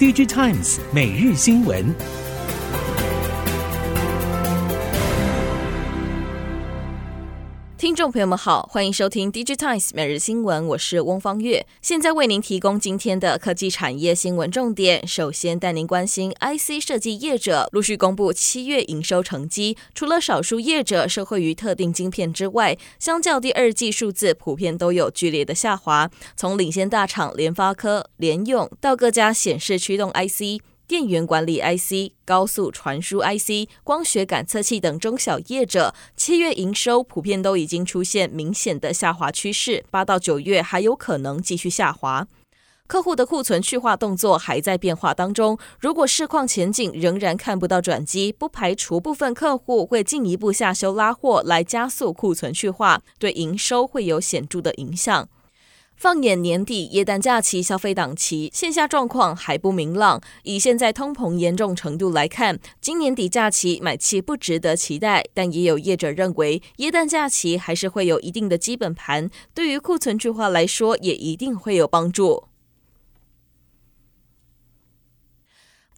DJ Times 每日新闻。听众朋友们好，欢迎收听《DigiTimes 每日新闻》，我是翁方月，现在为您提供今天的科技产业新闻重点。首先带您关心 IC 设计业者陆续公布七月营收成绩，除了少数业者受惠于特定晶片之外，相较第二季数字普遍都有剧烈的下滑。从领先大厂联发科、联咏到各家显示驱动 IC。电源管理 IC、高速传输 IC、光学感测器等中小业者，七月营收普遍都已经出现明显的下滑趋势，八到九月还有可能继续下滑。客户的库存去化动作还在变化当中，如果市况前景仍然看不到转机，不排除部分客户会进一步下修拉货来加速库存去化，对营收会有显著的影响。放眼年底耶诞假期消费档期，线下状况还不明朗。以现在通膨严重程度来看，今年底假期买气不值得期待。但也有业者认为，耶诞假期还是会有一定的基本盘，对于库存去化来说，也一定会有帮助。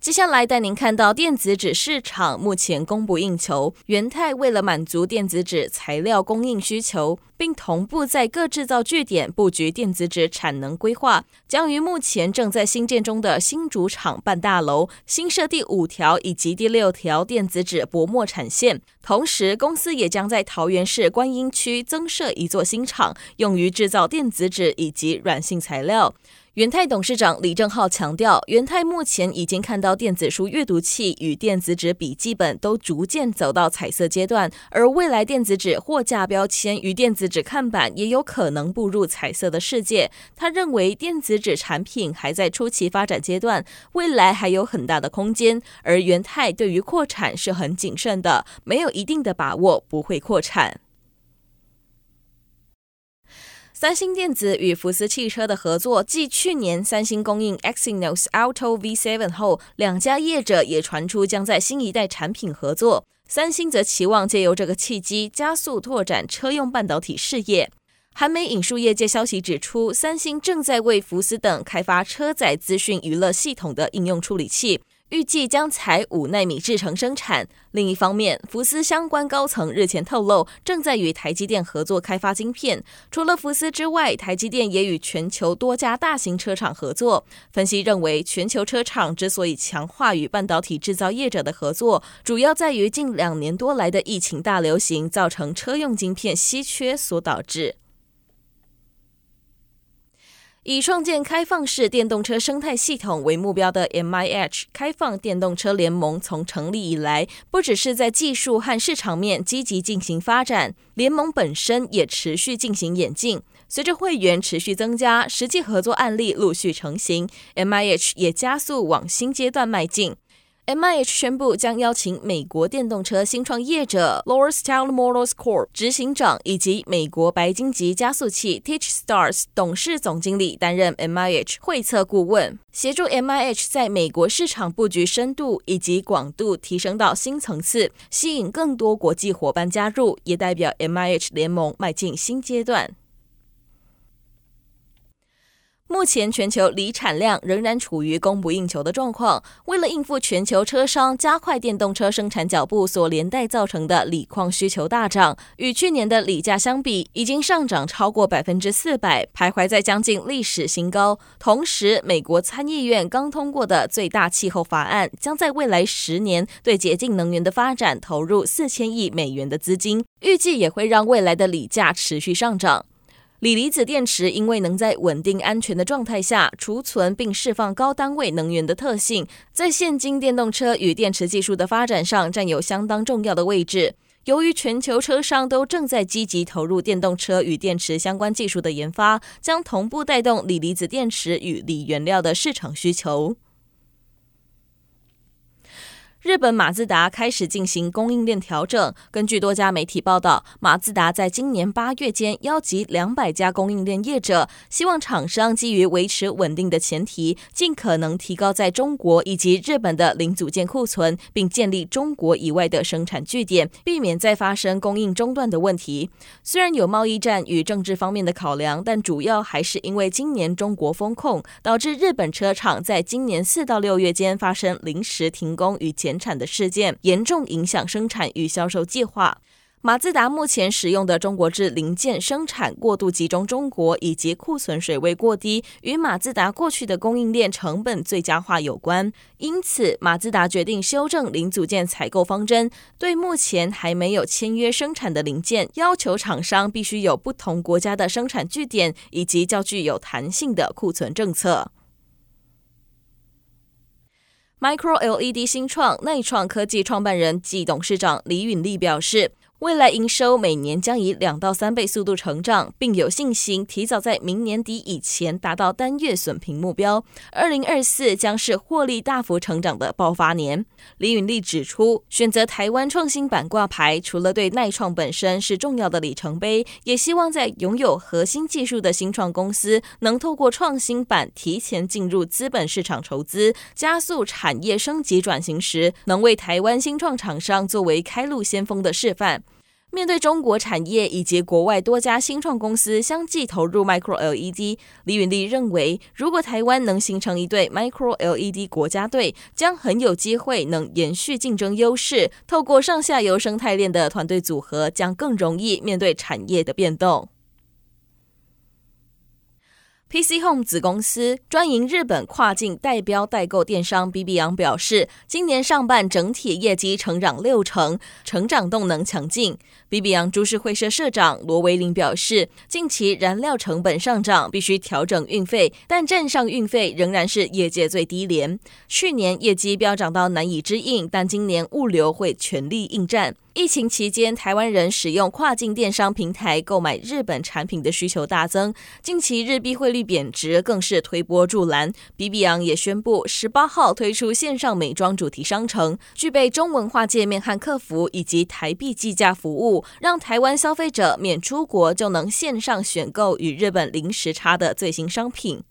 接下来带您看到电子纸市场目前供不应求，元泰为了满足电子纸材料供应需求，并同步在各制造据点布局电子纸产能规划，将于目前正在新建中的新竹厂办大楼新设第五条以及第六条电子纸薄膜产线，同时公司也将在桃园市观音区增设一座新厂，用于制造电子纸以及软性材料。元泰董事长李正浩强调，元泰目前已经看到电子书阅读器与电子纸笔记本都逐渐走到彩色阶段，而未来电子纸货架标签与电子纸看板也有可能步入彩色的世界。他认为电子纸产品还在初期发展阶段，未来还有很大的空间，而元泰对于扩产是很谨慎的，没有一定的把握不会扩产。三星电子与福斯汽车的合作，继去年三星供应 Exynos Auto V7 后，两家业者也传出将在新一代产品合作。三星则期望借由这个契机，加速拓展车用半导体事业。韩媒引述业界消息指出，三星正在为福斯等开发车载资讯娱乐系统的应用处理器。预计将采五纳米制程生产。另一方面，福斯相关高层日前透露，正在与台积电合作开发晶片。除了福斯之外，台积电也与全球多家大型车厂合作。分析认为，全球车厂之所以强化与半导体制造业者的合作，主要在于近两年多来的疫情大流行造成车用晶片稀缺所导致。以创建开放式电动车生态系统为目标的 MIH 开放电动车联盟，从成立以来，不只是在技术和市场面积极进行发展，联盟本身也持续进行演进。随着会员持续增加，实际合作案例陆续成型，MIH 也加速往新阶段迈进。MIH 宣布将邀请美国电动车新创业者 Lordstown Motors Corp 执行长以及美国白金级加速器 TeachStars 董事总经理担任 MIH 会测顾问，协助 MIH 在美国市场布局深度以及广度提升到新层次，吸引更多国际伙伴加入，也代表 MIH 联盟迈进新阶段。目前全球锂产量仍然处于供不应求的状况。为了应付全球车商加快电动车生产脚步所连带造成的锂矿需求大涨，与去年的锂价相比，已经上涨超过百分之四百，徘徊在将近历史新高。同时，美国参议院刚通过的最大气候法案，将在未来十年对洁净能源的发展投入四千亿美元的资金，预计也会让未来的锂价持续上涨。锂离子电池因为能在稳定安全的状态下储存并释放高单位能源的特性，在现今电动车与电池技术的发展上占有相当重要的位置。由于全球车商都正在积极投入电动车与电池相关技术的研发，将同步带动锂离子电池与锂原料的市场需求。日本马自达开始进行供应链调整。根据多家媒体报道，马自达在今年八月间邀集两百家供应链业者，希望厂商基于维持稳定的前提，尽可能提高在中国以及日本的零组件库存，并建立中国以外的生产据点，避免再发生供应中断的问题。虽然有贸易战与政治方面的考量，但主要还是因为今年中国封控，导致日本车厂在今年四到六月间发生临时停工与减产的事件，严重影响生产与销售计划。马自达目前使用的中国制零件生产过度集中中国，以及库存水位过低，与马自达过去的供应链成本最佳化有关。因此，马自达决定修正零组件采购方针，对目前还没有签约生产的零件，要求厂商必须有不同国家的生产据点，以及较具有弹性的库存政策。Micro LED 新创耐创科技创办人暨董事长李允利表示，未来营收每年将以两到三倍速度成长，并有信心提早在明年底以前达到单月损平目标。二零二四将是获利大幅成长的爆发年。李允利指出，选择台湾创新板挂牌，除了对耐创本身是重要的里程碑，也希望在拥有核心技术的新创公司能透过创新板提前进入资本市场筹资，加速产业升级转型时，能为台湾新创厂商作为开路先锋的示范。面对中国产业以及国外多家新创公司相继投入 Micro LED，李允利认为，如果台湾能形成一队 Micro LED 国家队，将很有机会能延续竞争优势。透过上下游生态链的团队组合，将更容易面对产业的变动。PC Home 子公司专营日本跨境代标代购电商 BBYOung 表示，今年上半整体业绩成长六成，成长动能强劲。BBYOung 株式会社社长罗维林表示，近期燃料成本上涨，必须调整运费，但站上运费仍然是业界最低廉。去年业绩飙涨到难以置信，但今年物流会全力应战。疫情期间，台湾人使用跨境电商平台购买日本产品的需求大增。近期日币汇率贬值，更是推波助澜。比比昂也宣布，十八号推出线上美妆主题商城，具备中文化界面和客服，以及台币计价服务，让台湾消费者免出国就能线上选购与日本零时差的最新商品。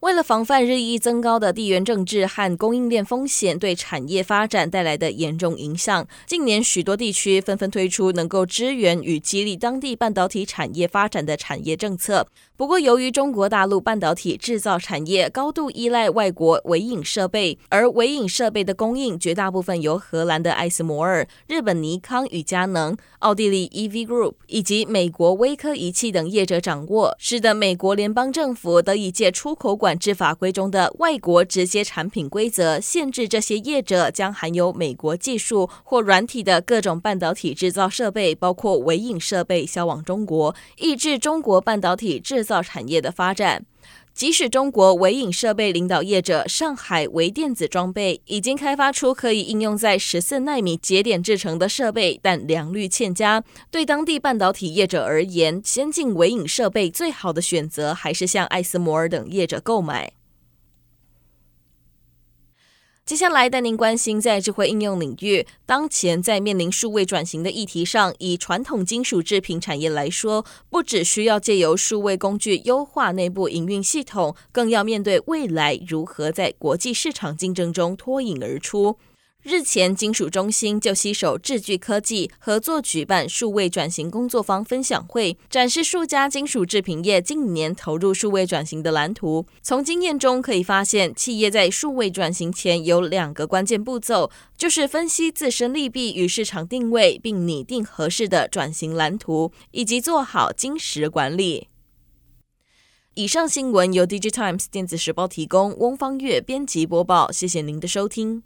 为了防范日益增高的地缘政治和供应链风险对产业发展带来的严重影响，近年许多地区纷纷推出能够支援与激励当地半导体产业发展的产业政策。不过，由于中国大陆半导体制造产业高度依赖外国微影设备，而微影设备的供应绝大部分由荷兰的艾斯摩尔、日本尼康与佳能、奥地利 EV Group 以及美国威科仪器等业者掌握，使得美国联邦政府得以借出口管管制法规中的外国直接产品规则，限制这些业者将含有美国技术或软体的各种半导体制造设备，包括微影设备销往中国，抑制中国半导体制造产业的发展，即使中国微影设备领导业者上海微电子装备已经开发出可以应用在十四纳米节点制成的设备，但良率欠佳。对当地半导体业者而言，先进微影设备最好的选择还是向艾斯摩尔等业者购买。接下来带您关心，在智慧应用领域，当前在面临数位转型的议题上，以传统金属制品产业来说，不只需要借由数位工具优化内部营运系统，更要面对未来如何在国际市场竞争中脱颖而出。日前，金属中心就携手智聚科技合作举办数位转型工作坊分享会，展示数家金属制品业近年投入数位转型的蓝图。从经验中可以发现，企业在数位转型前有两个关键步骤，就是分析自身利弊与市场定位，并拟定合适的转型蓝图，以及做好金石管理。以上新闻由 DigiTimes 电子时报提供，翁方月编辑播报。谢谢您的收听。